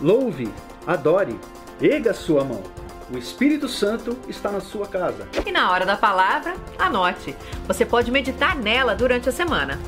louve, adore, erga sua mão. O Espírito Santo está na sua casa. E na hora da palavra, anote. Você pode meditar nela durante a semana.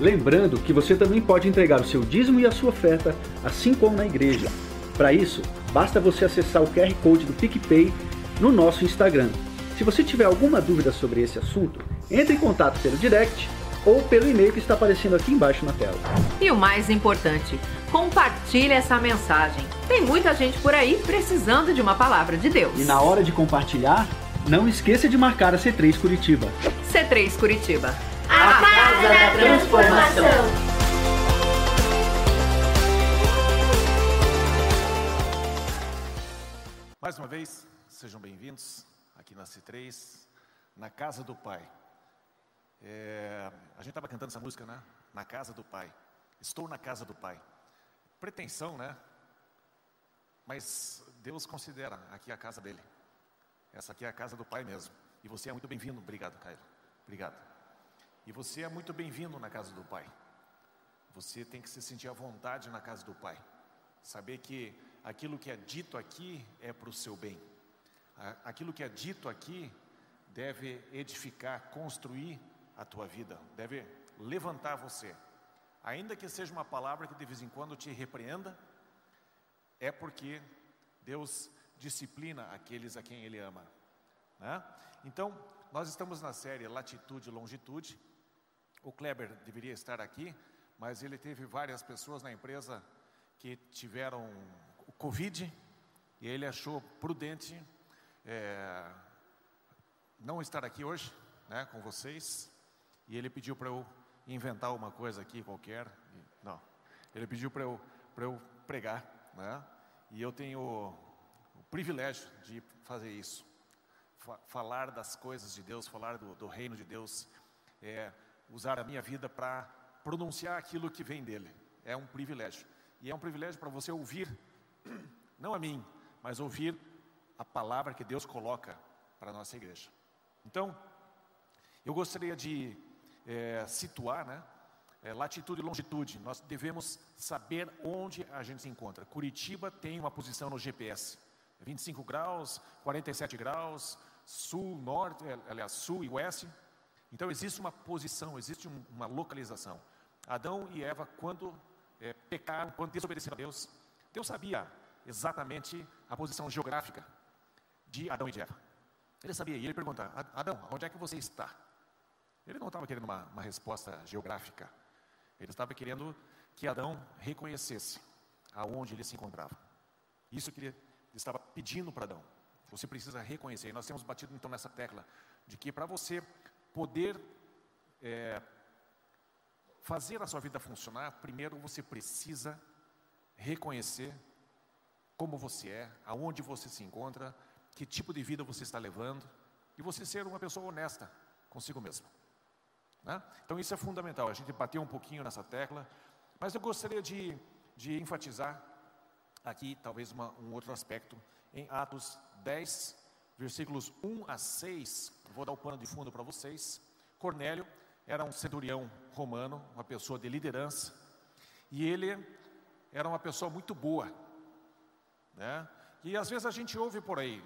Lembrando que você também pode entregar o seu dízimo e a sua oferta, assim como na igreja. Para isso, basta você acessar o QR Code do PicPay no nosso Instagram se você tiver alguma dúvida sobre esse assunto, entre em contato pelo direct ou pelo e-mail que está aparecendo aqui embaixo na tela. E o mais importante, compartilhe essa mensagem. Tem muita gente por aí precisando de uma palavra de Deus. E na hora de compartilhar, não esqueça de marcar a C3 Curitiba. C3 Curitiba. A, a Casa da Transformação. Mais uma vez, sejam bem-vindos aqui na C3, na casa do Pai. É, a gente estava cantando essa música, né? Na casa do Pai. Estou na casa do Pai. Pretensão, né? Mas Deus considera aqui a casa dele. Essa aqui é a casa do Pai mesmo. E você é muito bem-vindo. Obrigado, Caio. Obrigado. E você é muito bem-vindo na casa do Pai. Você tem que se sentir à vontade na casa do Pai. Saber que aquilo que é dito aqui é para o seu bem aquilo que é dito aqui deve edificar, construir a tua vida, deve levantar você. Ainda que seja uma palavra que de vez em quando te repreenda, é porque Deus disciplina aqueles a quem Ele ama. Né? Então, nós estamos na série Latitude e Longitude. O Kleber deveria estar aqui, mas ele teve várias pessoas na empresa que tiveram o Covid e ele achou prudente é, não estar aqui hoje, né, com vocês, e ele pediu para eu inventar uma coisa aqui qualquer. Não, ele pediu para eu, eu pregar, né, e eu tenho o privilégio de fazer isso. Falar das coisas de Deus, falar do, do reino de Deus, é, usar a minha vida para pronunciar aquilo que vem dele. É um privilégio. E é um privilégio para você ouvir, não a mim, mas ouvir a palavra que Deus coloca para a nossa igreja. Então, eu gostaria de é, situar, né? É, latitude e longitude, nós devemos saber onde a gente se encontra. Curitiba tem uma posição no GPS: 25 graus, 47 graus, sul, norte, é, aliás, sul e oeste. Então existe uma posição, existe uma localização. Adão e Eva, quando é, pecaram, quando desobedeceram a Deus, Deus sabia exatamente a posição geográfica de Adão e Eva. Ele sabia, e ele pergunta: Adão, onde é que você está? Ele não estava querendo uma, uma resposta geográfica, ele estava querendo que Adão reconhecesse aonde ele se encontrava. Isso que ele estava pedindo para Adão. Você precisa reconhecer. E nós temos batido então nessa tecla de que para você poder é, fazer a sua vida funcionar, primeiro você precisa reconhecer como você é, aonde você se encontra, que tipo de vida você está levando e você ser uma pessoa honesta consigo mesmo. Né? Então isso é fundamental, a gente bateu um pouquinho nessa tecla, mas eu gostaria de, de enfatizar aqui talvez uma, um outro aspecto em Atos 10, versículos 1 a 6, vou dar o pano de fundo para vocês. Cornélio era um centurião romano, uma pessoa de liderança, e ele era uma pessoa muito boa, né? E às vezes a gente ouve por aí,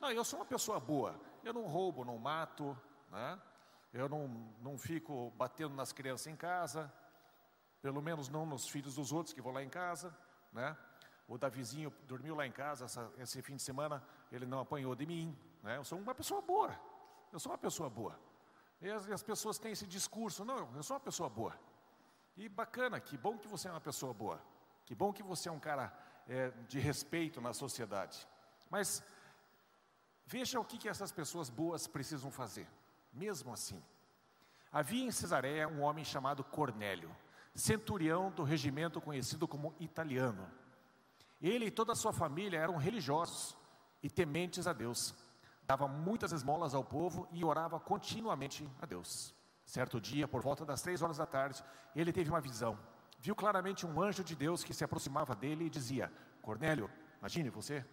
não, eu sou uma pessoa boa, eu não roubo, não mato, né? Eu não, não fico batendo nas crianças em casa, pelo menos não nos filhos dos outros que vão lá em casa, né? O Davizinho dormiu lá em casa essa, esse fim de semana, ele não apanhou de mim, né? Eu sou uma pessoa boa, eu sou uma pessoa boa. E as, as pessoas têm esse discurso, não, eu sou uma pessoa boa. E bacana, que bom que você é uma pessoa boa, que bom que você é um cara é, de respeito na sociedade. Mas veja o que, que essas pessoas boas precisam fazer, mesmo assim. Havia em Cesareia um homem chamado Cornélio, centurião do regimento conhecido como italiano. Ele e toda a sua família eram religiosos e tementes a Deus. Dava muitas esmolas ao povo e orava continuamente a Deus. Certo dia, por volta das três horas da tarde, ele teve uma visão. Viu claramente um anjo de Deus que se aproximava dele e dizia: Cornélio, imagine você,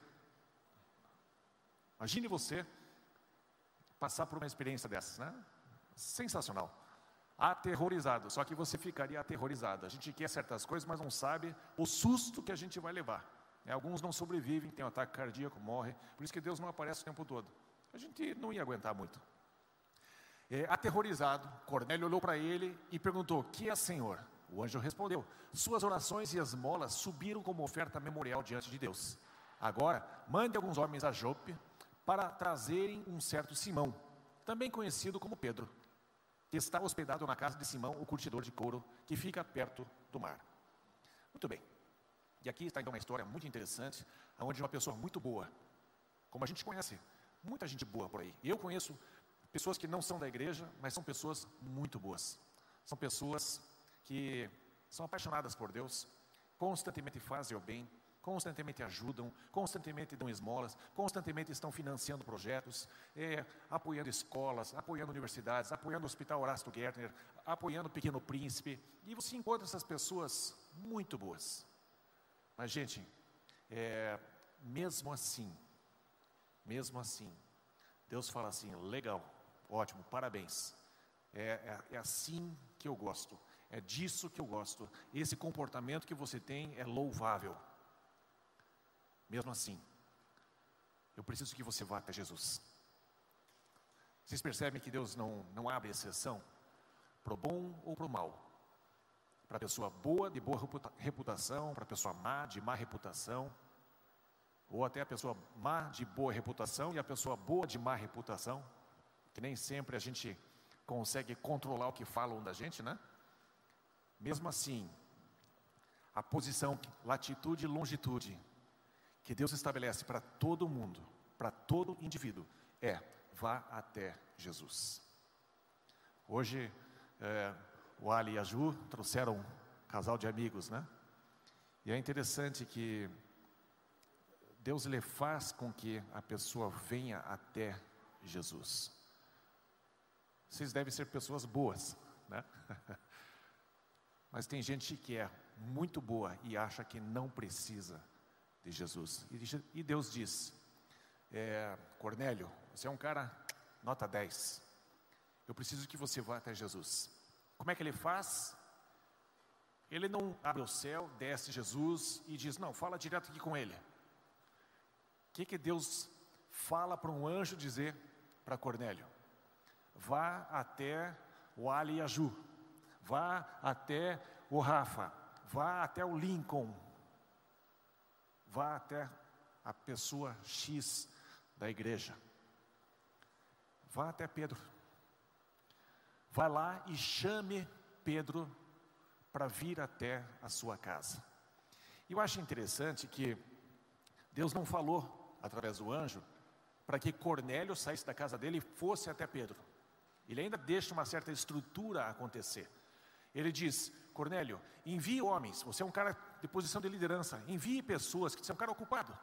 imagine você passar por uma experiência dessas, né? Sensacional aterrorizado. Só que você ficaria aterrorizado. A gente quer certas coisas, mas não sabe o susto que a gente vai levar. É, alguns não sobrevivem, tem um ataque cardíaco, morrem. Por isso que Deus não aparece o tempo todo. A gente não ia aguentar muito. É, aterrorizado, Cornélio olhou para ele e perguntou: Que é, Senhor? O anjo respondeu: Suas orações e esmolas subiram como oferta memorial diante de Deus. Agora, mande alguns homens a Jope para trazerem um certo Simão, também conhecido como Pedro que está hospedado na casa de Simão, o curtidor de couro, que fica perto do mar. Muito bem. E aqui está então uma história muito interessante, onde uma pessoa muito boa, como a gente conhece, muita gente boa por aí. Eu conheço pessoas que não são da igreja, mas são pessoas muito boas. São pessoas que são apaixonadas por Deus, constantemente fazem o bem, constantemente ajudam, constantemente dão esmolas, constantemente estão financiando projetos, é, apoiando escolas, apoiando universidades, apoiando o Hospital Horácio Gärtner, apoiando o Pequeno Príncipe, e você encontra essas pessoas muito boas. Mas, gente, é, mesmo assim, mesmo assim, Deus fala assim: legal, ótimo, parabéns. É, é, é assim que eu gosto, é disso que eu gosto. Esse comportamento que você tem é louvável. Mesmo assim, eu preciso que você vá até Jesus. Vocês percebem que Deus não, não abre exceção para o bom ou para o mal, para a pessoa boa, de boa reputação, para a pessoa má, de má reputação, ou até a pessoa má, de boa reputação, e a pessoa boa, de má reputação, que nem sempre a gente consegue controlar o que falam da gente, né? Mesmo assim, a posição, latitude e longitude que Deus estabelece para todo mundo, para todo indivíduo, é vá até Jesus. Hoje, é, o Ali e a Ju trouxeram um casal de amigos, né? E é interessante que Deus lhe faz com que a pessoa venha até Jesus. Vocês devem ser pessoas boas, né? Mas tem gente que é muito boa e acha que não precisa de Jesus. E Deus diz: é, Cornélio, você é um cara nota 10. Eu preciso que você vá até Jesus. Como é que ele faz? Ele não abre o céu, desce Jesus e diz: Não, fala direto aqui com ele. O que, que Deus fala para um anjo dizer para Cornélio? Vá até o Ali e a Ju, vá até o Rafa, vá até o Lincoln, Vá até a pessoa X da igreja. Vá até Pedro. Vá lá e chame Pedro para vir até a sua casa. E eu acho interessante que Deus não falou através do anjo para que Cornélio saísse da casa dele e fosse até Pedro. Ele ainda deixa uma certa estrutura acontecer. Ele diz: Cornélio, envie homens, você é um cara de posição de liderança, envie pessoas, que é um cara ocupado.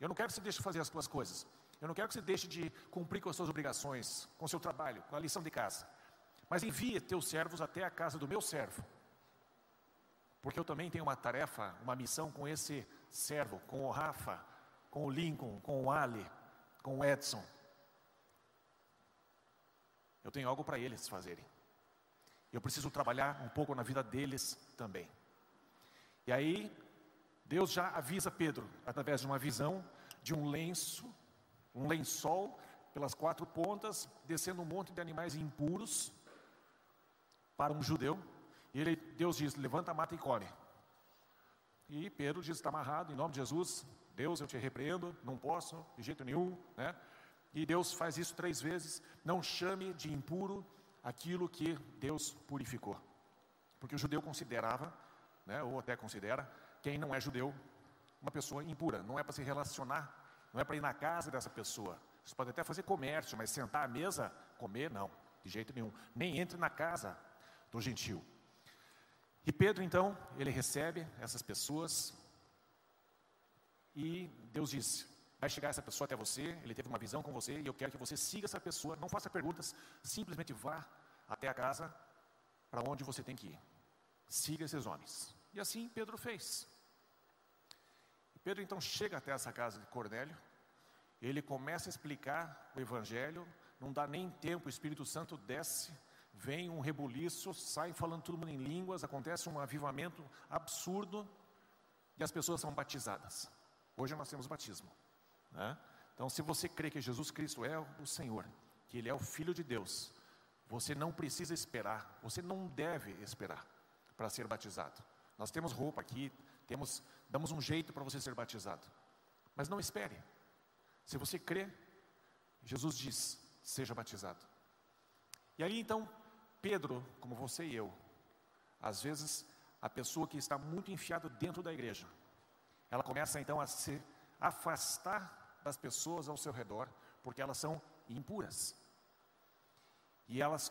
Eu não quero que você deixe de fazer as suas coisas. Eu não quero que você deixe de cumprir com as suas obrigações, com o seu trabalho, com a lição de casa. Mas envie teus servos até a casa do meu servo. Porque eu também tenho uma tarefa, uma missão com esse servo, com o Rafa, com o Lincoln, com o Ali, com o Edson. Eu tenho algo para eles fazerem. Eu preciso trabalhar um pouco na vida deles também. E aí, Deus já avisa Pedro, através de uma visão, de um lenço, um lençol pelas quatro pontas, descendo um monte de animais impuros para um judeu. E ele, Deus diz: levanta, mata e come. E Pedro diz: está amarrado, em nome de Jesus, Deus, eu te repreendo, não posso, de jeito nenhum. Né? E Deus faz isso três vezes: não chame de impuro aquilo que Deus purificou. Porque o judeu considerava, né, ou até considera, quem não é judeu uma pessoa impura, não é para se relacionar, não é para ir na casa dessa pessoa. Você pode até fazer comércio, mas sentar à mesa, comer, não, de jeito nenhum. Nem entre na casa do gentil. E Pedro, então, ele recebe essas pessoas e Deus diz: vai chegar essa pessoa até você, ele teve uma visão com você e eu quero que você siga essa pessoa, não faça perguntas, simplesmente vá até a casa para onde você tem que ir. Siga esses homens. E assim Pedro fez. Pedro então chega até essa casa de Cornélio, ele começa a explicar o evangelho, não dá nem tempo, o Espírito Santo desce vem um rebuliço, sai falando todo mundo em línguas, acontece um avivamento absurdo e as pessoas são batizadas. Hoje nós temos batismo. Né? Então, se você crê que Jesus Cristo é o Senhor, que Ele é o Filho de Deus, você não precisa esperar, você não deve esperar para ser batizado. Nós temos roupa aqui, temos, damos um jeito para você ser batizado. Mas não espere. Se você crê, Jesus diz: seja batizado. E aí então, Pedro, como você e eu, às vezes a pessoa que está muito enfiada dentro da igreja, ela começa então a se afastar das pessoas ao seu redor, porque elas são impuras. E elas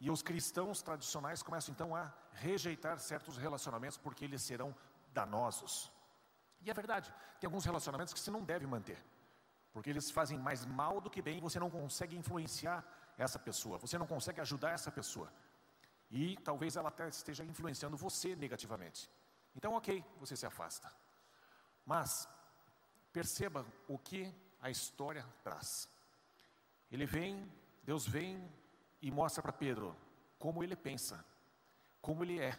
e os cristãos tradicionais começam então a rejeitar certos relacionamentos porque eles serão danosos. E é verdade, tem alguns relacionamentos que você não deve manter, porque eles fazem mais mal do que bem você não consegue influenciar essa pessoa, você não consegue ajudar essa pessoa. E talvez ela até esteja influenciando você negativamente. Então, ok, você se afasta. Mas, perceba o que a história traz. Ele vem, Deus vem e mostra para Pedro como ele pensa, como ele é.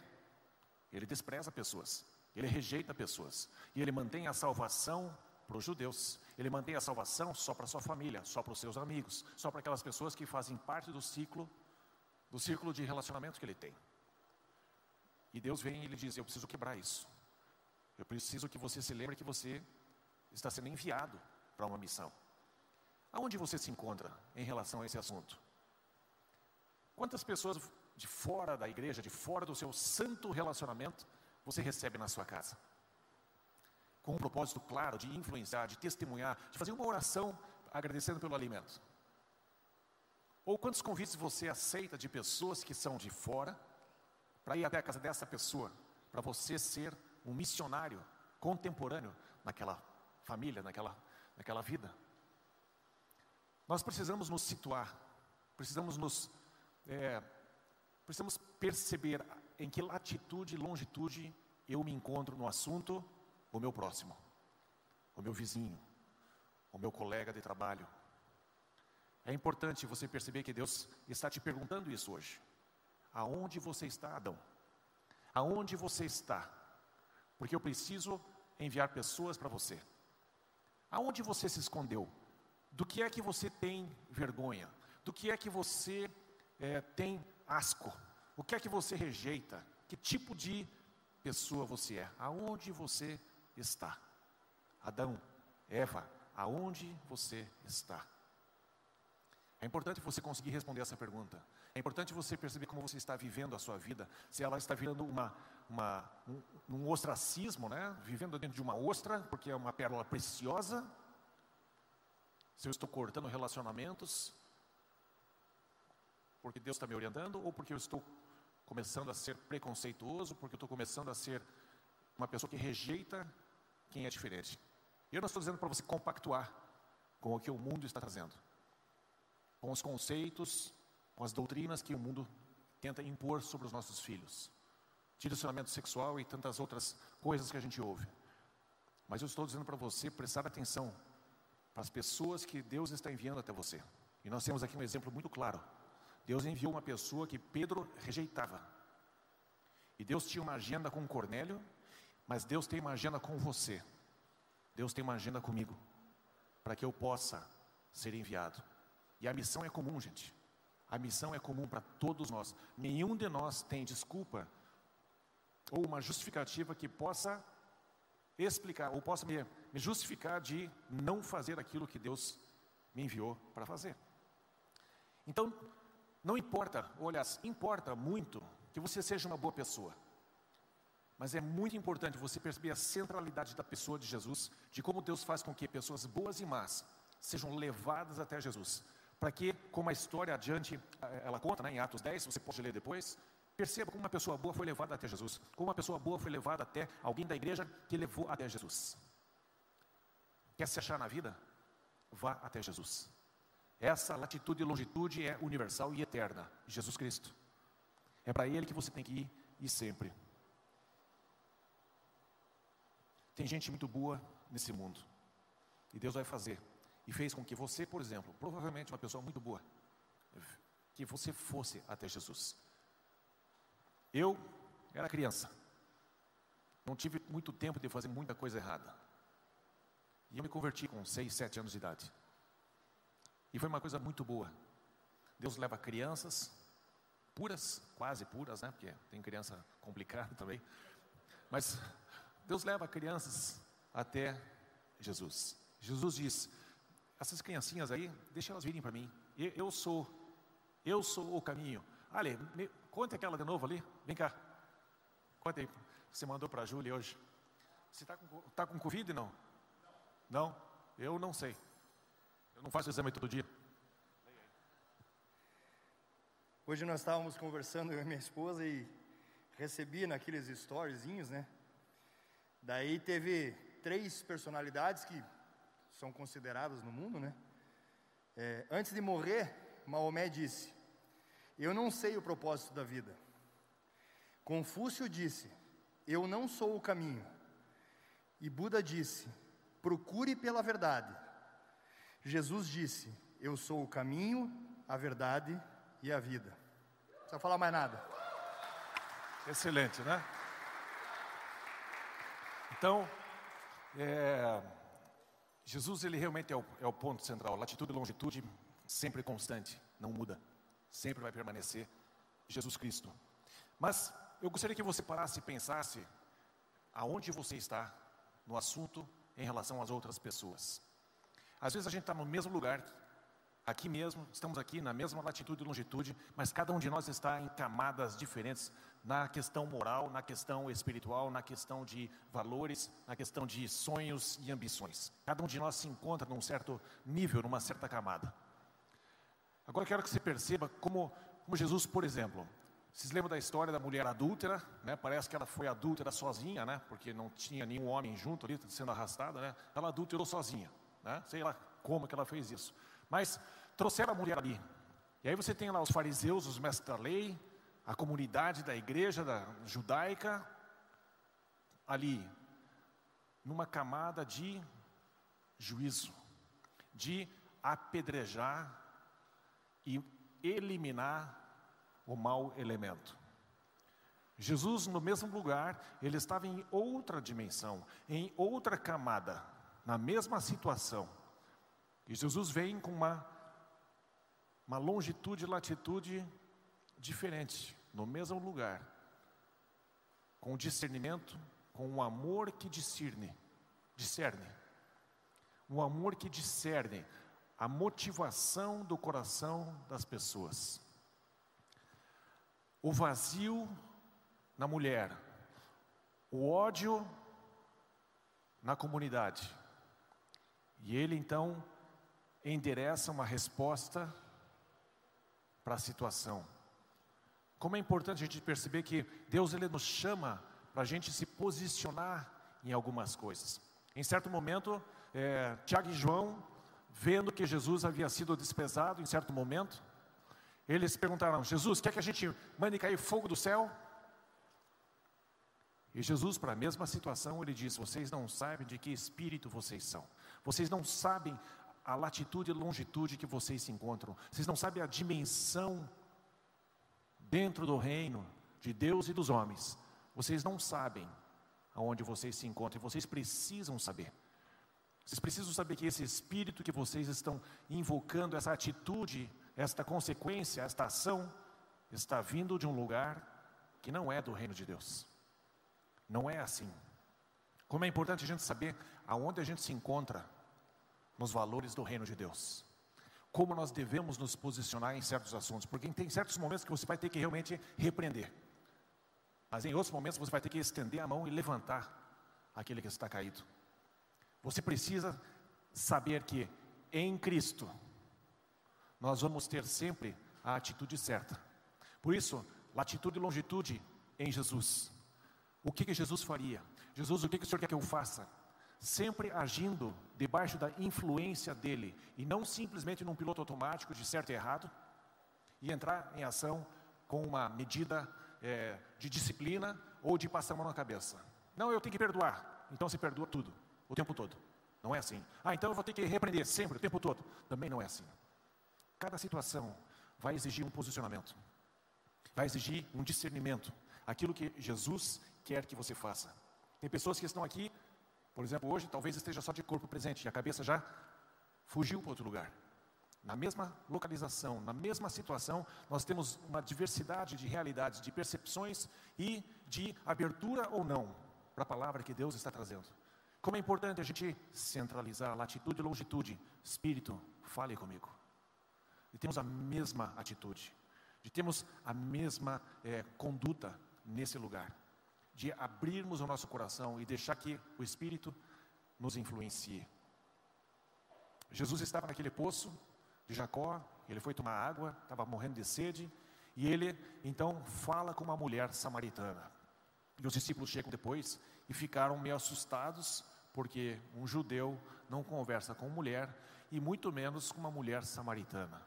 Ele despreza pessoas, ele rejeita pessoas, e ele mantém a salvação para os judeus. Ele mantém a salvação só para sua família, só para os seus amigos, só para aquelas pessoas que fazem parte do ciclo, do círculo de relacionamento que ele tem. E Deus vem e ele diz: Eu preciso quebrar isso. Eu preciso que você se lembre que você está sendo enviado para uma missão. Aonde você se encontra em relação a esse assunto? Quantas pessoas de fora da igreja, de fora do seu santo relacionamento, você recebe na sua casa? com um propósito claro de influenciar, de testemunhar, de fazer uma oração agradecendo pelo alimento? Ou quantos convites você aceita de pessoas que são de fora para ir até a casa dessa pessoa, para você ser um missionário contemporâneo naquela família, naquela, naquela vida? Nós precisamos nos situar, precisamos nos é, precisamos perceber em que latitude e longitude eu me encontro no assunto o meu próximo, o meu vizinho, o meu colega de trabalho. É importante você perceber que Deus está te perguntando isso hoje. Aonde você está, Adão? Aonde você está? Porque eu preciso enviar pessoas para você. Aonde você se escondeu? Do que é que você tem vergonha? Do que é que você é, tem asco? O que é que você rejeita? Que tipo de pessoa você é? Aonde você está? Adão, Eva, aonde você está? É importante você conseguir responder essa pergunta. É importante você perceber como você está vivendo a sua vida. Se ela está virando uma, uma, um, um ostracismo, né? vivendo dentro de uma ostra, porque é uma pérola preciosa. Se eu estou cortando relacionamentos, porque Deus está me orientando, ou porque eu estou começando a ser preconceituoso, porque eu estou começando a ser uma pessoa que rejeita quem é diferente. Eu não estou dizendo para você compactuar com o que o mundo está trazendo, com os conceitos, com as doutrinas que o mundo tenta impor sobre os nossos filhos, direcionamento sexual e tantas outras coisas que a gente ouve. Mas eu estou dizendo para você prestar atenção para as pessoas que Deus está enviando até você. E nós temos aqui um exemplo muito claro Deus enviou uma pessoa que Pedro rejeitava. E Deus tinha uma agenda com Cornélio, mas Deus tem uma agenda com você. Deus tem uma agenda comigo, para que eu possa ser enviado. E a missão é comum, gente. A missão é comum para todos nós. Nenhum de nós tem desculpa ou uma justificativa que possa explicar ou possa me, me justificar de não fazer aquilo que Deus me enviou para fazer. Então, não importa, olha, importa muito que você seja uma boa pessoa. Mas é muito importante você perceber a centralidade da pessoa de Jesus, de como Deus faz com que pessoas boas e más sejam levadas até Jesus. Para que, como a história adiante, eh, ela conta né, em Atos 10, você pode ler depois, perceba como uma pessoa boa foi levada até Jesus, como uma pessoa boa foi levada até alguém da igreja que levou até Jesus. Quer se achar na vida? Vá até Jesus. Essa latitude e longitude é universal e eterna, Jesus Cristo. É para Ele que você tem que ir e sempre. Tem gente muito boa nesse mundo. E Deus vai fazer. E fez com que você, por exemplo, provavelmente uma pessoa muito boa, que você fosse até Jesus. Eu era criança. Não tive muito tempo de fazer muita coisa errada. E eu me converti com 6, 7 anos de idade. E foi uma coisa muito boa. Deus leva crianças puras, quase puras, né? Porque tem criança complicada também. Mas Deus leva crianças até Jesus. Jesus diz: essas criancinhas aí, deixa elas virem para mim. Eu, sou, eu sou o caminho. Ali, me, conta aquela de novo ali. Vem cá. Conta aí. Você mandou para a Júlia hoje. Você está com, tá com Covid não? Não? Eu não sei. Eu não faço exame todo dia. Hoje nós estávamos conversando eu e minha esposa e recebi naqueles storyzinhos, né? Daí teve três personalidades que são consideradas no mundo, né? É, antes de morrer, Maomé disse: Eu não sei o propósito da vida. Confúcio disse: Eu não sou o caminho. E Buda disse: Procure pela verdade. Jesus disse: Eu sou o caminho, a verdade e a vida. Não precisa falar mais nada. Excelente, né? Então, é, Jesus ele realmente é o, é o ponto central. Latitude e longitude sempre constante, não muda, sempre vai permanecer. Jesus Cristo. Mas eu gostaria que você parasse e pensasse aonde você está no assunto em relação às outras pessoas. Às vezes a gente está no mesmo lugar, aqui mesmo, estamos aqui na mesma latitude e longitude, mas cada um de nós está em camadas diferentes na questão moral, na questão espiritual, na questão de valores, na questão de sonhos e ambições. Cada um de nós se encontra num certo nível, numa certa camada. Agora quero que você perceba como, como Jesus, por exemplo, vocês lembram da história da mulher adúltera? Né? Parece que ela foi adúltera sozinha, né? porque não tinha nenhum homem junto ali, sendo arrastada. Né? Ela adulterou sozinha. Né? Sei lá como que ela fez isso. Mas trouxeram a mulher ali. E aí você tem lá os fariseus, os mestres da lei, a comunidade da igreja da judaica, ali, numa camada de juízo, de apedrejar e eliminar o mau elemento. Jesus, no mesmo lugar, ele estava em outra dimensão, em outra camada, na mesma situação. E Jesus vem com uma, uma longitude e latitude diferente, no mesmo lugar, com discernimento, com um amor que discerne, discerne, um amor que discerne a motivação do coração das pessoas. O vazio na mulher, o ódio na comunidade. E ele então endereça uma resposta para a situação. Como é importante a gente perceber que Deus ele nos chama para a gente se posicionar em algumas coisas. Em certo momento, é, Tiago e João, vendo que Jesus havia sido desprezado em certo momento, eles perguntaram: Jesus, quer que a gente mande cair fogo do céu? E Jesus, para a mesma situação, ele diz: Vocês não sabem de que espírito vocês são, vocês não sabem a latitude e longitude que vocês se encontram, vocês não sabem a dimensão dentro do reino de Deus e dos homens, vocês não sabem aonde vocês se encontram, vocês precisam saber. Vocês precisam saber que esse espírito que vocês estão invocando, essa atitude, esta consequência, esta ação, está vindo de um lugar que não é do reino de Deus. Não é assim. Como é importante a gente saber aonde a gente se encontra nos valores do reino de Deus. Como nós devemos nos posicionar em certos assuntos, porque tem certos momentos que você vai ter que realmente repreender. Mas em outros momentos você vai ter que estender a mão e levantar aquele que está caído. Você precisa saber que em Cristo nós vamos ter sempre a atitude certa. Por isso, latitude e longitude em Jesus. O que, que Jesus faria? Jesus, o que, o Senhor quer que eu faça? Sempre agindo debaixo da influência dele e não simplesmente num piloto automático de certo e errado e entrar em ação com uma medida é, de disciplina ou de passar a mão na cabeça. Não, eu tenho que perdoar. Então se perdoa tudo, o tempo todo. Não é assim. Ah, então eu vou ter que repreender sempre, o tempo todo. Também não é assim. Cada situação vai exigir um posicionamento, vai exigir um discernimento. Aquilo que Jesus quer que você faça. Tem pessoas que estão aqui, por exemplo, hoje, talvez esteja só de corpo presente e a cabeça já fugiu para outro lugar. Na mesma localização, na mesma situação, nós temos uma diversidade de realidades, de percepções e de abertura ou não para a palavra que Deus está trazendo. Como é importante a gente centralizar latitude e longitude. Espírito, fale comigo. E temos a mesma atitude, de termos a mesma é, conduta nesse lugar de abrirmos o nosso coração e deixar que o Espírito nos influencie. Jesus estava naquele poço de Jacó, ele foi tomar água, estava morrendo de sede, e ele então fala com uma mulher samaritana. E os discípulos chegam depois e ficaram meio assustados, porque um judeu não conversa com mulher, e muito menos com uma mulher samaritana.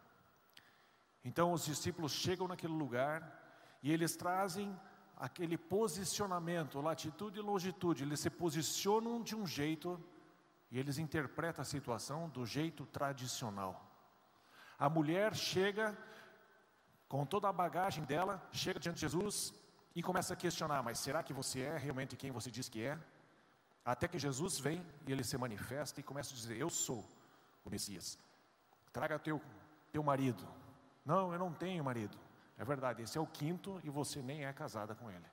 Então os discípulos chegam naquele lugar e eles trazem aquele posicionamento, latitude e longitude, eles se posicionam de um jeito e eles interpretam a situação do jeito tradicional. A mulher chega com toda a bagagem dela, chega diante de Jesus e começa a questionar: mas será que você é realmente quem você diz que é? Até que Jesus vem e ele se manifesta e começa a dizer: Eu sou o Messias. Traga teu, teu marido. Não, eu não tenho marido. É verdade, esse é o quinto e você nem é casada com ele.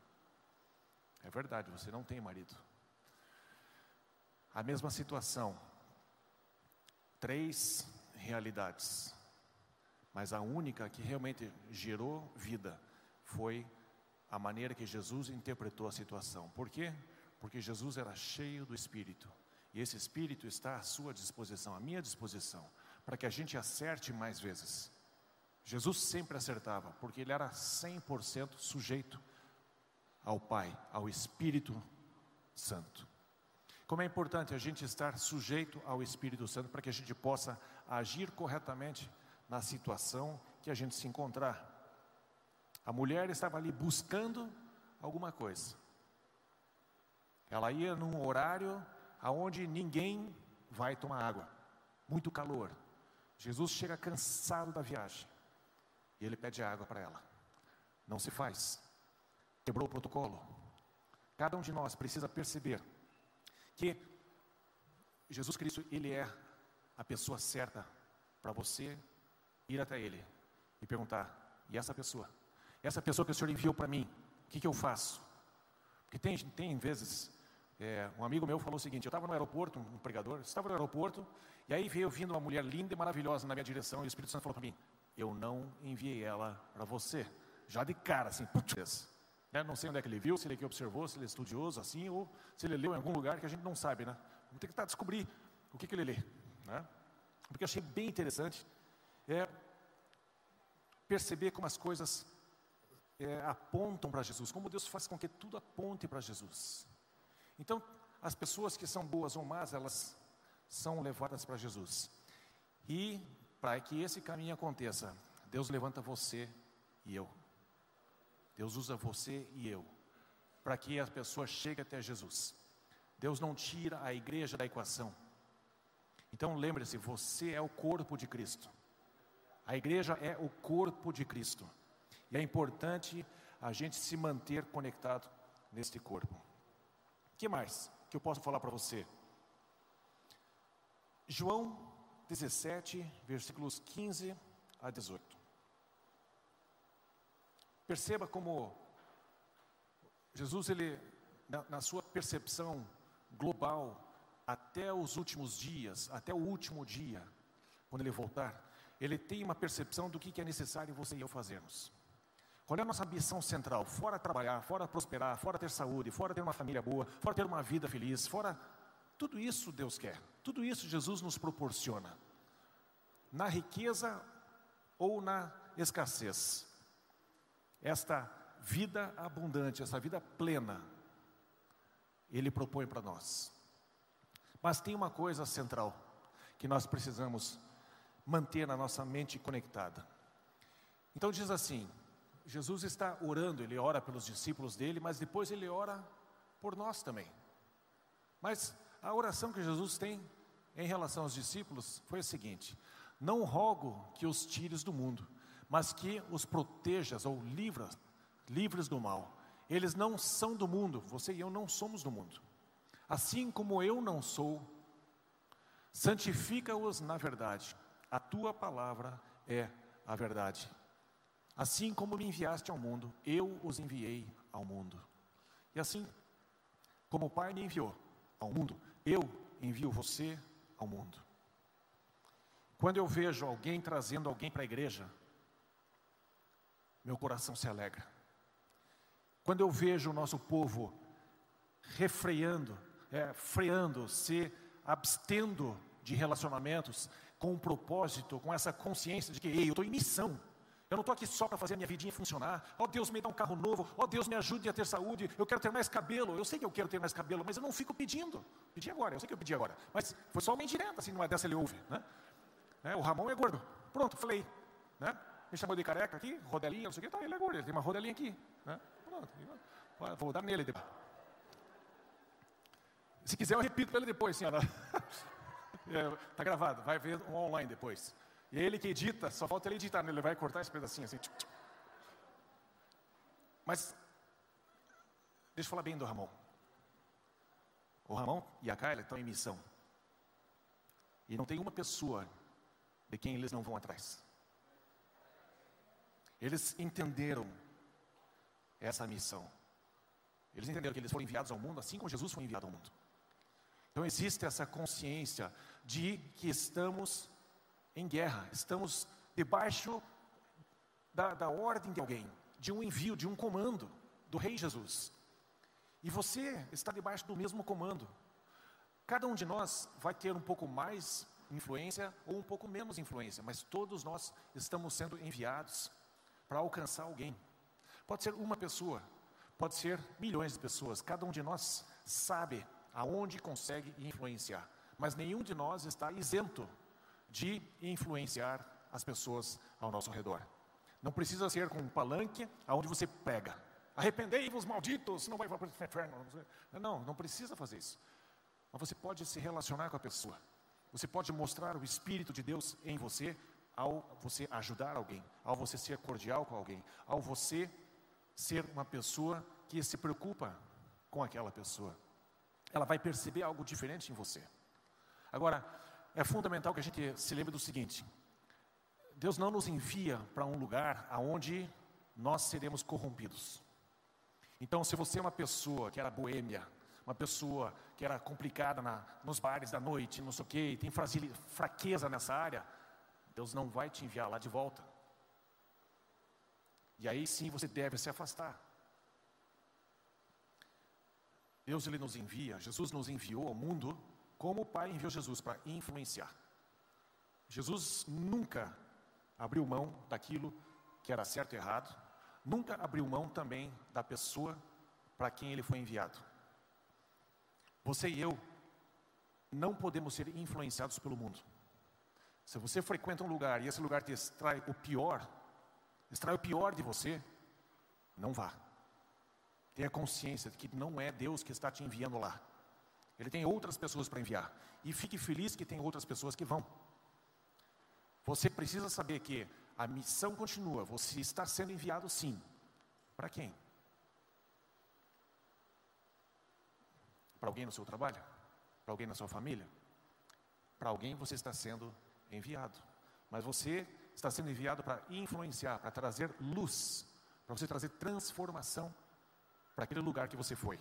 É verdade, você não tem marido. A mesma situação. Três realidades. Mas a única que realmente gerou vida foi a maneira que Jesus interpretou a situação. Por quê? Porque Jesus era cheio do Espírito. E esse Espírito está à sua disposição, à minha disposição, para que a gente acerte mais vezes. Jesus sempre acertava, porque ele era 100% sujeito ao Pai, ao Espírito Santo. Como é importante a gente estar sujeito ao Espírito Santo para que a gente possa agir corretamente na situação que a gente se encontrar. A mulher estava ali buscando alguma coisa. Ela ia num horário aonde ninguém vai tomar água, muito calor. Jesus chega cansado da viagem. E ele pede água para ela. Não se faz. Quebrou o protocolo. Cada um de nós precisa perceber que Jesus Cristo, Ele é a pessoa certa para você ir até Ele e perguntar: e essa pessoa? Essa pessoa que o Senhor enviou para mim, o que, que eu faço? Porque tem, tem vezes, é, um amigo meu falou o seguinte: eu estava no aeroporto, um pregador, estava no aeroporto, e aí veio vindo uma mulher linda e maravilhosa na minha direção, e o Espírito Santo falou para mim: eu não enviei ela para você. Já de cara, assim, putz. Né? Não sei onde é que ele viu, se ele aqui observou, se ele é estudioso assim, ou se ele leu em algum lugar que a gente não sabe, né? Vamos ter que tentar descobrir o que, que ele lê, né? Porque eu achei bem interessante é perceber como as coisas é, apontam para Jesus, como Deus faz com que tudo aponte para Jesus. Então, as pessoas que são boas ou más, elas são levadas para Jesus. E para que esse caminho aconteça, Deus levanta você e eu. Deus usa você e eu para que a pessoa chegue até Jesus. Deus não tira a igreja da equação. Então lembre-se, você é o corpo de Cristo. A igreja é o corpo de Cristo. E é importante a gente se manter conectado neste corpo. O que mais que eu posso falar para você? João 17, versículos 15 a 18. Perceba como Jesus, ele, na, na sua percepção global, até os últimos dias, até o último dia, quando ele voltar, ele tem uma percepção do que é necessário você e eu fazermos. Qual é a nossa missão central? Fora trabalhar, fora prosperar, fora ter saúde, fora ter uma família boa, fora ter uma vida feliz, fora. Tudo isso Deus quer, tudo isso Jesus nos proporciona. Na riqueza ou na escassez. Esta vida abundante, essa vida plena, Ele propõe para nós. Mas tem uma coisa central que nós precisamos manter na nossa mente conectada. Então diz assim: Jesus está orando, ele ora pelos discípulos dele, mas depois ele ora por nós também. Mas a oração que Jesus tem em relação aos discípulos foi a seguinte: Não rogo que os tires do mundo, mas que os protejas ou livras, livres do mal. Eles não são do mundo, você e eu não somos do mundo. Assim como eu não sou, santifica-os na verdade. A tua palavra é a verdade. Assim como me enviaste ao mundo, eu os enviei ao mundo. E assim como o Pai me enviou ao mundo, eu envio você ao mundo. Quando eu vejo alguém trazendo alguém para a igreja, meu coração se alegra. Quando eu vejo o nosso povo refreando, é, freando, se abstendo de relacionamentos com um propósito, com essa consciência de que, ei, eu estou em missão, eu não estou aqui só para fazer a minha vidinha funcionar. Ó oh, Deus, me dá um carro novo. Ó oh, Deus, me ajude a ter saúde. Eu quero ter mais cabelo. Eu sei que eu quero ter mais cabelo, mas eu não fico pedindo. Pedi agora, eu sei que eu pedi agora. Mas foi só uma indireta, assim, numa dessa ele ouve. Né? É, o Ramon é gordo. Pronto, falei. Né? Me chamou de careca aqui, rodelinha, não sei o que. Tá, ele é gordo, ele tem uma rodelinha aqui. Né? Pronto, vou dar nele. Se quiser, eu repito para ele depois, senhora. Está é, gravado, vai ver online depois. E ele que edita, só falta ele editar, né? ele vai cortar esse pedacinho assim. Mas, deixa eu falar bem do Ramon. O Ramon e a Kyla estão em missão. E não tem uma pessoa de quem eles não vão atrás. Eles entenderam essa missão. Eles entenderam que eles foram enviados ao mundo assim como Jesus foi enviado ao mundo. Então existe essa consciência de que estamos em guerra, estamos debaixo da, da ordem de alguém, de um envio, de um comando do Rei Jesus. E você está debaixo do mesmo comando. Cada um de nós vai ter um pouco mais influência ou um pouco menos influência, mas todos nós estamos sendo enviados para alcançar alguém. Pode ser uma pessoa, pode ser milhões de pessoas. Cada um de nós sabe aonde consegue influenciar, mas nenhum de nós está isento de influenciar as pessoas ao nosso redor. Não precisa ser com um palanque aonde você prega. Arrependei-vos, malditos, não vai para o inferno. Não, não precisa fazer isso. Mas você pode se relacionar com a pessoa. Você pode mostrar o Espírito de Deus em você ao você ajudar alguém, ao você ser cordial com alguém, ao você ser uma pessoa que se preocupa com aquela pessoa. Ela vai perceber algo diferente em você. Agora, é fundamental que a gente se lembre do seguinte: Deus não nos envia para um lugar aonde nós seremos corrompidos. Então, se você é uma pessoa que era boêmia, uma pessoa que era complicada na, nos bares da noite, não sei o quê, tem fraqueza nessa área, Deus não vai te enviar lá de volta. E aí sim você deve se afastar. Deus ele nos envia, Jesus nos enviou ao mundo como o Pai enviou Jesus para influenciar. Jesus nunca abriu mão daquilo que era certo e errado, nunca abriu mão também da pessoa para quem ele foi enviado. Você e eu não podemos ser influenciados pelo mundo. Se você frequenta um lugar e esse lugar te extrai o pior, extrai o pior de você, não vá. Tenha consciência de que não é Deus que está te enviando lá. Ele tem outras pessoas para enviar. E fique feliz que tem outras pessoas que vão. Você precisa saber que A missão continua, você está sendo enviado sim. Para quem? Para alguém no seu trabalho? Para alguém na sua família? Para alguém você está sendo enviado. Mas você está sendo enviado para influenciar, para trazer luz, para você trazer transformação para aquele lugar que você foi.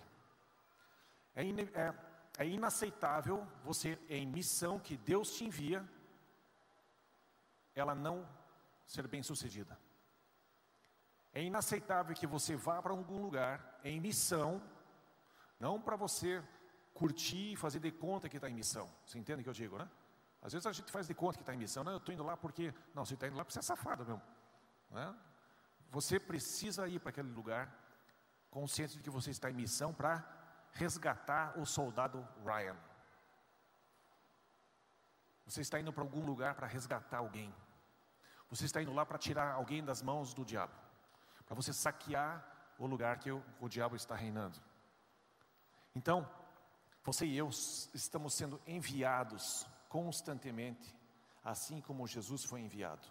É, é, é inaceitável você, em missão que Deus te envia, ela não ser bem sucedida. É inaceitável que você vá para algum lugar em missão, não para você curtir e fazer de conta que está em missão. Você entende o que eu digo, né? Às vezes a gente faz de conta que está em missão. Não, eu estou indo lá porque. Não, você está indo lá porque você é safado mesmo. Né? Você precisa ir para aquele lugar consciente de que você está em missão para resgatar o soldado Ryan. Você está indo para algum lugar para resgatar alguém. Você está indo lá para tirar alguém das mãos do diabo. Para você saquear o lugar que o, o diabo está reinando. Então, você e eu estamos sendo enviados constantemente, assim como Jesus foi enviado.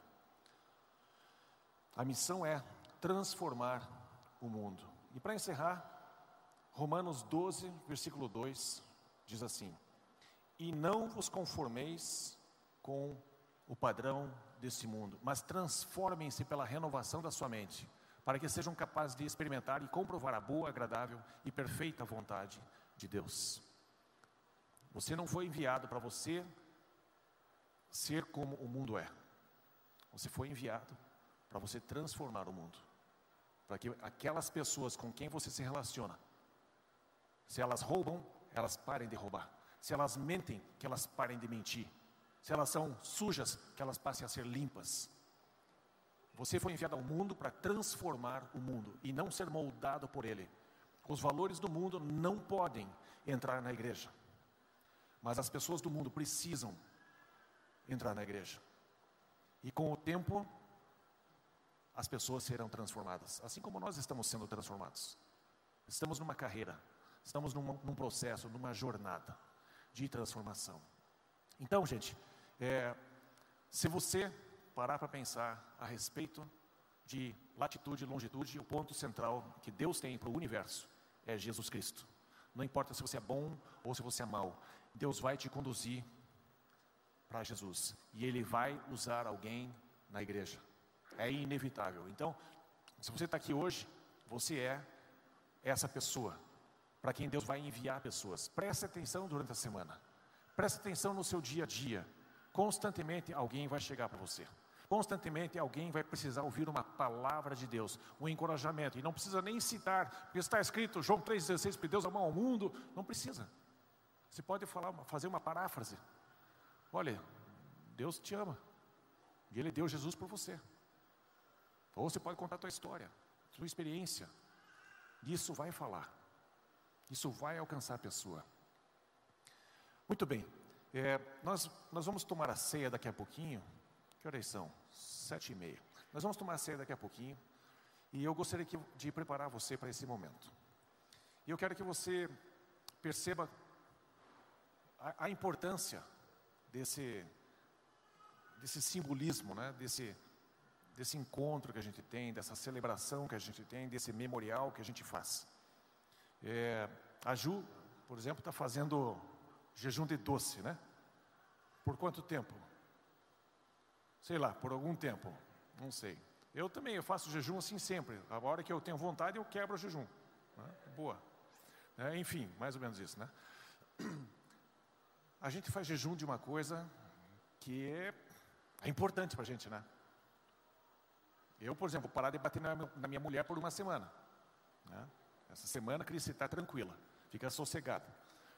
A missão é transformar o mundo. E para encerrar, Romanos 12, versículo 2 diz assim: E não vos conformeis com o padrão desse mundo, mas transformem-se pela renovação da sua mente, para que sejam capazes de experimentar e comprovar a boa, agradável e perfeita vontade de Deus. Você não foi enviado para você ser como o mundo é. Você foi enviado para você transformar o mundo. Para que aquelas pessoas com quem você se relaciona, se elas roubam, elas parem de roubar. Se elas mentem, que elas parem de mentir. Se elas são sujas, que elas passem a ser limpas. Você foi enviado ao mundo para transformar o mundo e não ser moldado por ele. Os valores do mundo não podem entrar na igreja. Mas as pessoas do mundo precisam entrar na igreja. E com o tempo, as pessoas serão transformadas, assim como nós estamos sendo transformados. Estamos numa carreira, estamos num, num processo, numa jornada de transformação. Então, gente, é, se você parar para pensar a respeito de latitude e longitude, o ponto central que Deus tem para o universo é Jesus Cristo. Não importa se você é bom ou se você é mau, Deus vai te conduzir para Jesus. E Ele vai usar alguém na igreja. É inevitável. Então, se você está aqui hoje, você é essa pessoa para quem Deus vai enviar pessoas. Preste atenção durante a semana. Preste atenção no seu dia a dia. Constantemente alguém vai chegar para você. Constantemente alguém vai precisar ouvir uma palavra de Deus, um encorajamento. E não precisa nem citar, porque está escrito João 3,16, que Deus amou ao mundo. Não precisa. Você pode falar, fazer uma paráfrase. Olha, Deus te ama. E Ele deu Jesus por você. Ou você pode contar a tua história, sua experiência. Isso vai falar. Isso vai alcançar a pessoa. Muito bem. É, nós, nós vamos tomar a ceia daqui a pouquinho. Que horas são? Sete e meia. Nós vamos tomar a ceia daqui a pouquinho. E eu gostaria que, de preparar você para esse momento. E eu quero que você perceba a, a importância desse, desse simbolismo, né? desse, desse encontro que a gente tem, dessa celebração que a gente tem, desse memorial que a gente faz. É, a Ju, por exemplo, está fazendo jejum de doce, né? Por quanto tempo? Sei lá, por algum tempo, não sei. Eu também, eu faço jejum assim sempre. A hora que eu tenho vontade, eu quebro o jejum. Né? Boa. É, enfim, mais ou menos isso, né? a gente faz jejum de uma coisa que é, é importante para a gente, né? Eu, por exemplo, parar de bater na, na minha mulher por uma semana. Né? Essa semana, Cris, você está tranquila, fica sossegada.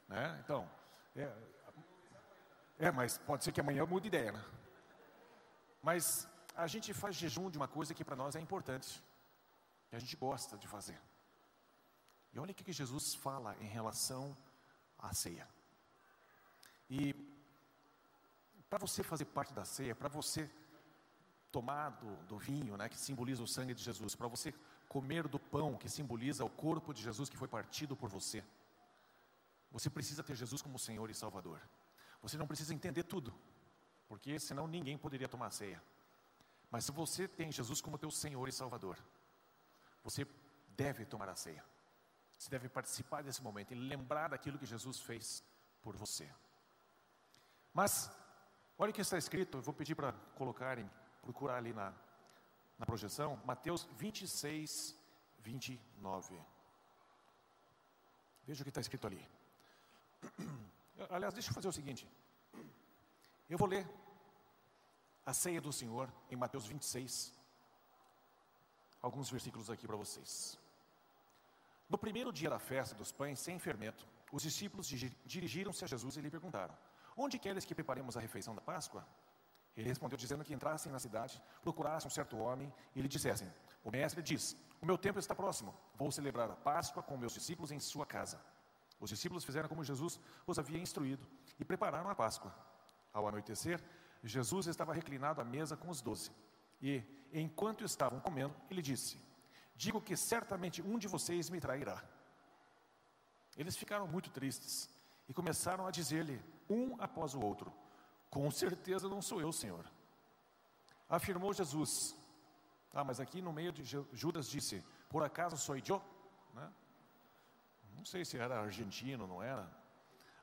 Né? Então, é, é, mas pode ser que amanhã eu mude ideia, né? Mas a gente faz jejum de uma coisa que para nós é importante, que a gente gosta de fazer. E olha o que Jesus fala em relação à ceia. E para você fazer parte da ceia, para você tomar do, do, vinho, né, que simboliza o sangue de Jesus, para você comer do pão, que simboliza o corpo de Jesus que foi partido por você, você precisa ter Jesus como Senhor e Salvador. Você não precisa entender tudo, porque senão ninguém poderia tomar ceia. Mas se você tem Jesus como teu Senhor e Salvador, você deve tomar a ceia. Você deve participar desse momento e lembrar daquilo que Jesus fez por você. Mas, olha o que está escrito, eu vou pedir para colocarem, procurar ali na, na projeção, Mateus 26, 29. Veja o que está escrito ali. Aliás, deixa eu fazer o seguinte. Eu vou ler a ceia do Senhor em Mateus 26. Alguns versículos aqui para vocês. No primeiro dia da festa dos pães sem fermento, os discípulos dirigiram-se a Jesus e lhe perguntaram: Onde queres que preparemos a refeição da Páscoa? Ele respondeu dizendo que entrassem na cidade, procurassem um certo homem e lhe dissessem: O mestre diz: O meu tempo está próximo, vou celebrar a Páscoa com meus discípulos em sua casa. Os discípulos fizeram como Jesus os havia instruído e prepararam a Páscoa. Ao anoitecer, Jesus estava reclinado à mesa com os doze. E, enquanto estavam comendo, ele disse: Digo que certamente um de vocês me trairá. Eles ficaram muito tristes e começaram a dizer-lhe, um após o outro: Com certeza não sou eu, Senhor. Afirmou Jesus. Ah, mas aqui no meio de Judas disse: Por acaso sou eu? Né? Não sei se era argentino, não era.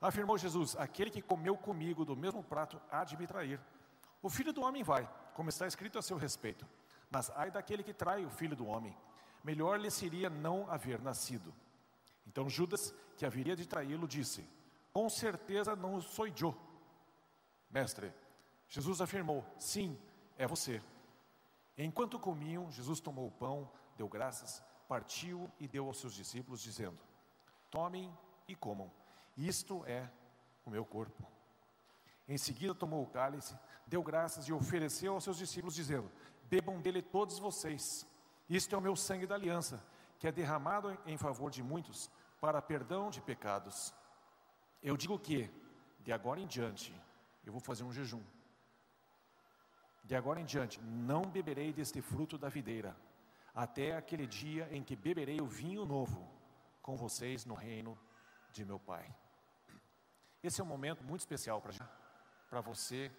Afirmou Jesus: Aquele que comeu comigo do mesmo prato há de me trair. O filho do homem vai, como está escrito a seu respeito. Mas ai daquele que trai o filho do homem. Melhor lhe seria não haver nascido. Então Judas, que haveria de traí-lo, disse: Com certeza não sou eu. Mestre, Jesus afirmou: Sim, é você. Enquanto comiam, Jesus tomou o pão, deu graças, partiu e deu aos seus discípulos, dizendo: Tomem e comam, isto é o meu corpo. Em seguida tomou o cálice, deu graças e ofereceu aos seus discípulos, dizendo: Bebam dele todos vocês, isto é o meu sangue da aliança, que é derramado em favor de muitos, para perdão de pecados. Eu digo que, de agora em diante, eu vou fazer um jejum. De agora em diante, não beberei deste fruto da videira, até aquele dia em que beberei o vinho novo com vocês no reino de meu Pai. Esse é um momento muito especial para você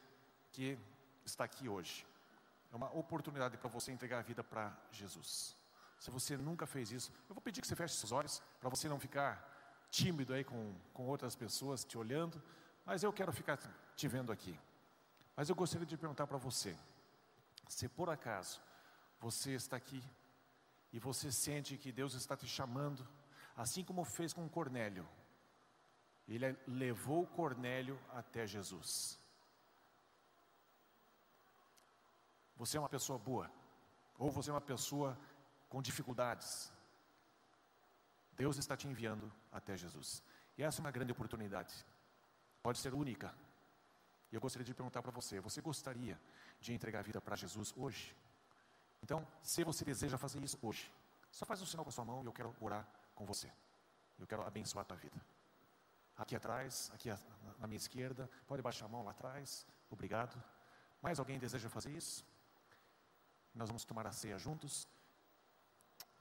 que está aqui hoje. É uma oportunidade para você entregar a vida para Jesus. Se você nunca fez isso, eu vou pedir que você feche seus olhos, para você não ficar tímido aí com, com outras pessoas te olhando, mas eu quero ficar te vendo aqui. Mas eu gostaria de perguntar para você, se por acaso você está aqui e você sente que Deus está te chamando assim como fez com Cornélio. Ele levou Cornélio até Jesus. Você é uma pessoa boa, ou você é uma pessoa com dificuldades. Deus está te enviando até Jesus. E essa é uma grande oportunidade. Pode ser única. E eu gostaria de perguntar para você: você gostaria de entregar a vida para Jesus hoje? Então, se você deseja fazer isso hoje, só faz um sinal com a sua mão e eu quero orar com você. Eu quero abençoar a tua vida. Aqui atrás, aqui na minha esquerda, pode baixar a mão lá atrás. Obrigado. Mais alguém deseja fazer isso? Nós vamos tomar a ceia juntos.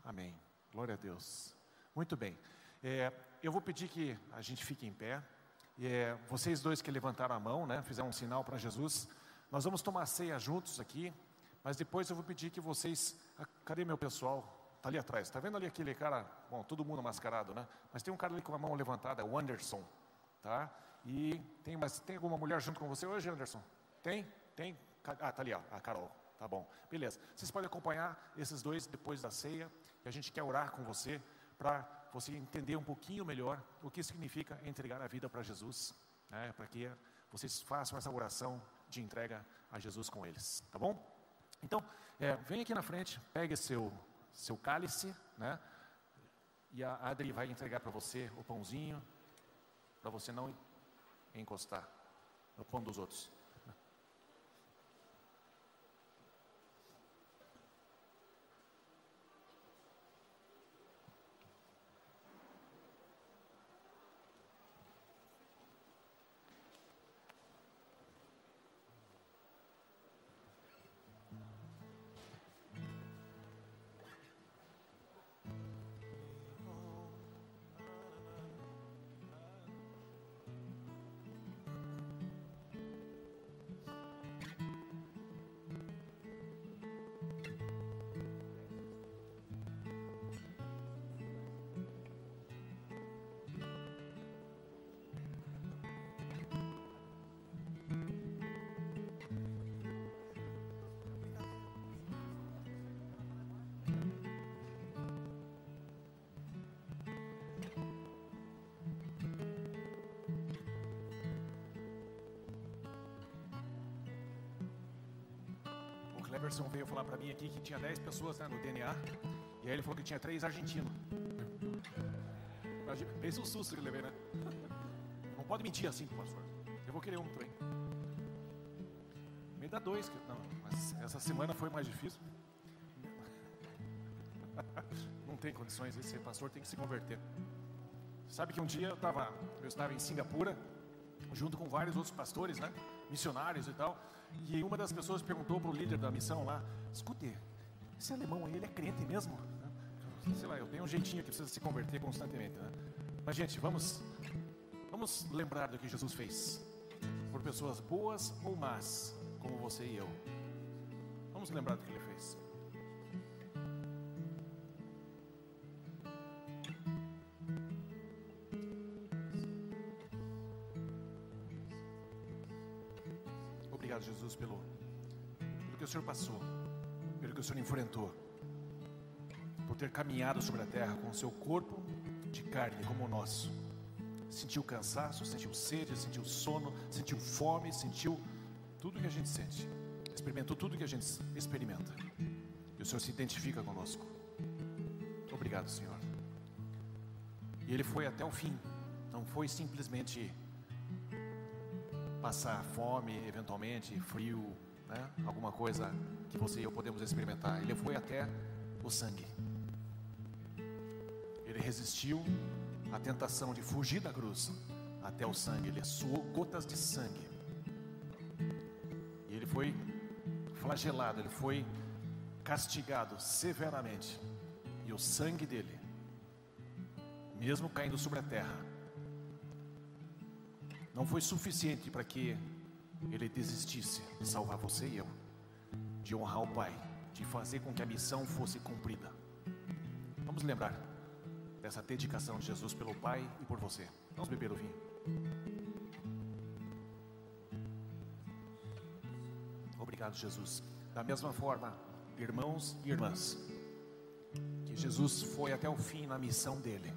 Amém. Glória a Deus. Muito bem. É, eu vou pedir que a gente fique em pé. É, vocês dois que levantaram a mão, né, fizeram um sinal para Jesus. Nós vamos tomar ceia juntos aqui. Mas depois eu vou pedir que vocês. Ah, cadê meu pessoal? Está ali atrás. Está vendo ali aquele cara? Bom, todo mundo mascarado, né? Mas tem um cara ali com a mão levantada, é o Anderson. Tá? E tem, mas tem alguma mulher junto com você hoje, Anderson? Tem? Tem? Ah, tá ali, ó, a Carol. Tá bom. Beleza. Vocês podem acompanhar esses dois depois da ceia. E a gente quer orar com você para você entender um pouquinho melhor o que significa entregar a vida para Jesus. Né? Para que vocês façam essa oração de entrega a Jesus com eles. Tá bom? Então, é, vem aqui na frente, pegue seu seu cálice, né? E a Adri vai entregar para você o pãozinho, para você não encostar no pão dos outros. Cleverson veio falar para mim aqui que tinha 10 pessoas né, no DNA. E aí ele falou que tinha três argentinos. Pensa o susto que eu levei, né? Não pode mentir assim, pastor. Eu vou querer um também. Me dá dois, não, mas essa semana foi mais difícil. Não tem condições, esse pastor tem que se converter. Sabe que um dia eu estava, eu estava em Singapura, junto com vários outros pastores, né? Missionários e tal. E uma das pessoas perguntou para o líder da missão lá: escute, esse alemão aí, ele é crente mesmo? Sei lá, eu tenho um jeitinho que precisa se converter constantemente. Né? Mas, gente, vamos, vamos lembrar do que Jesus fez por pessoas boas ou más, como você e eu. Vamos lembrar do que ele fez. O Senhor passou, pelo que o Senhor enfrentou, por ter caminhado sobre a terra com o seu corpo de carne como o nosso. Sentiu cansaço, sentiu sede, sentiu sono, sentiu fome, sentiu tudo que a gente sente. Experimentou tudo que a gente experimenta. E o Senhor se identifica conosco. Obrigado, Senhor. E ele foi até o fim. Não foi simplesmente passar fome, eventualmente, frio, né? alguma coisa que você e eu podemos experimentar. Ele foi até o sangue. Ele resistiu à tentação de fugir da cruz até o sangue. Ele suou gotas de sangue. E ele foi flagelado, ele foi castigado severamente. E o sangue dele, mesmo caindo sobre a terra, não foi suficiente para que ele desistisse de salvar você e eu, de honrar o Pai, de fazer com que a missão fosse cumprida. Vamos lembrar dessa dedicação de Jesus pelo Pai e por você. Vamos beber o vinho. Obrigado, Jesus. Da mesma forma, irmãos e irmãs, que Jesus foi até o fim na missão dele.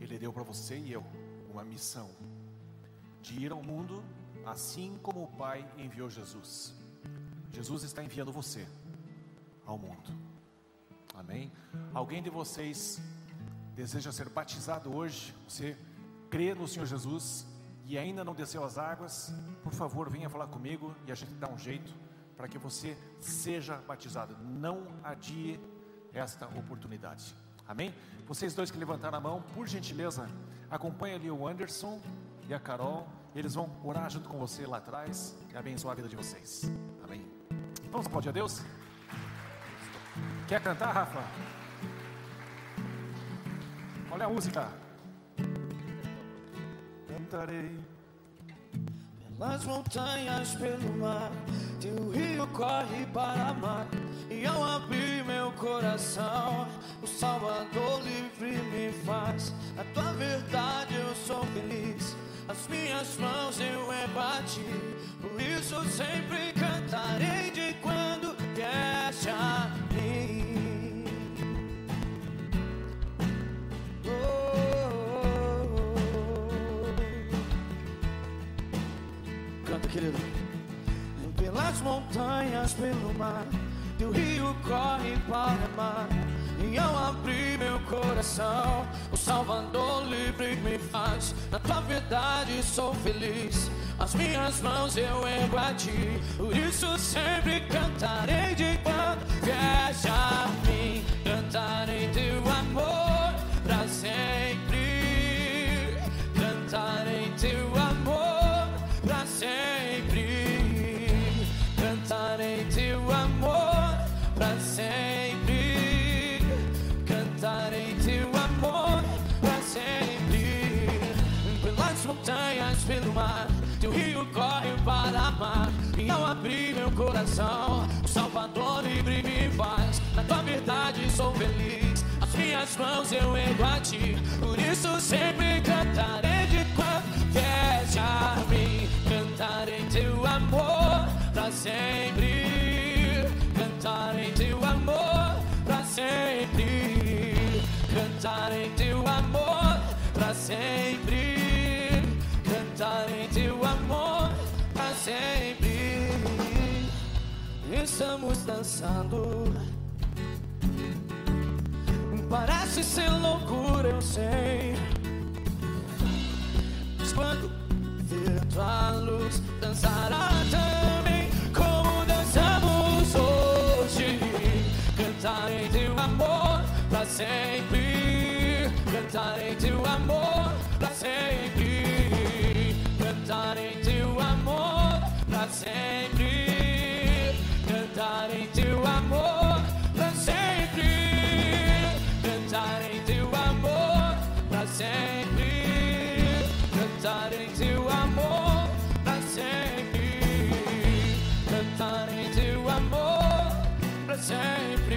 Ele deu para você e eu uma missão de ir ao mundo, assim como o Pai enviou Jesus. Jesus está enviando você ao mundo. Amém? Alguém de vocês deseja ser batizado hoje? Você crê no Senhor Jesus e ainda não desceu as águas? Por favor, venha falar comigo e a gente dá um jeito para que você seja batizado. Não adie esta oportunidade. Amém? Vocês dois que levantaram a mão, por gentileza, acompanhe ali o Anderson e a Carol, eles vão orar junto com você lá atrás e abençoar a vida de vocês. Amém. Vamos aplaudir a Deus? Quer cantar, Rafa? Olha a música. Cantarei pelas montanhas, pelo mar, teu rio corre para mar. E ao abrir meu coração, o Salvador livre me faz. A tua verdade eu sou feliz. As minhas mãos eu embati, por isso sempre cantarei de quando viesse a mim. Canta, querido. Pelas montanhas, pelo mar, teu rio corre para o mar. E ao abrir meu coração, o Salvador livre me faz. Na tua verdade sou feliz. As minhas mãos eu ergo a ti. Por isso sempre cantarei de quando viesse pelo mar, teu rio corre para mar. E ao abrir meu coração, o Salvador livre me faz. Na tua verdade sou feliz. As minhas mãos eu ergo a ti. Por isso sempre cantarei de a mim. Cantarei teu amor pra sempre. Cantarei teu amor pra sempre. Cantarei teu amor pra sempre. Amor pra sempre. estamos dançando. Parece ser loucura, eu sei. Mas quando ver tua luz, dançará também como dançamos hoje. Cantarei teu amor pra sempre. Sempre. Cantarei teu amor pra sempre. Cantarei teu amor pra sempre. Cantarei teu amor pra sempre. Cantarei teu amor pra sempre.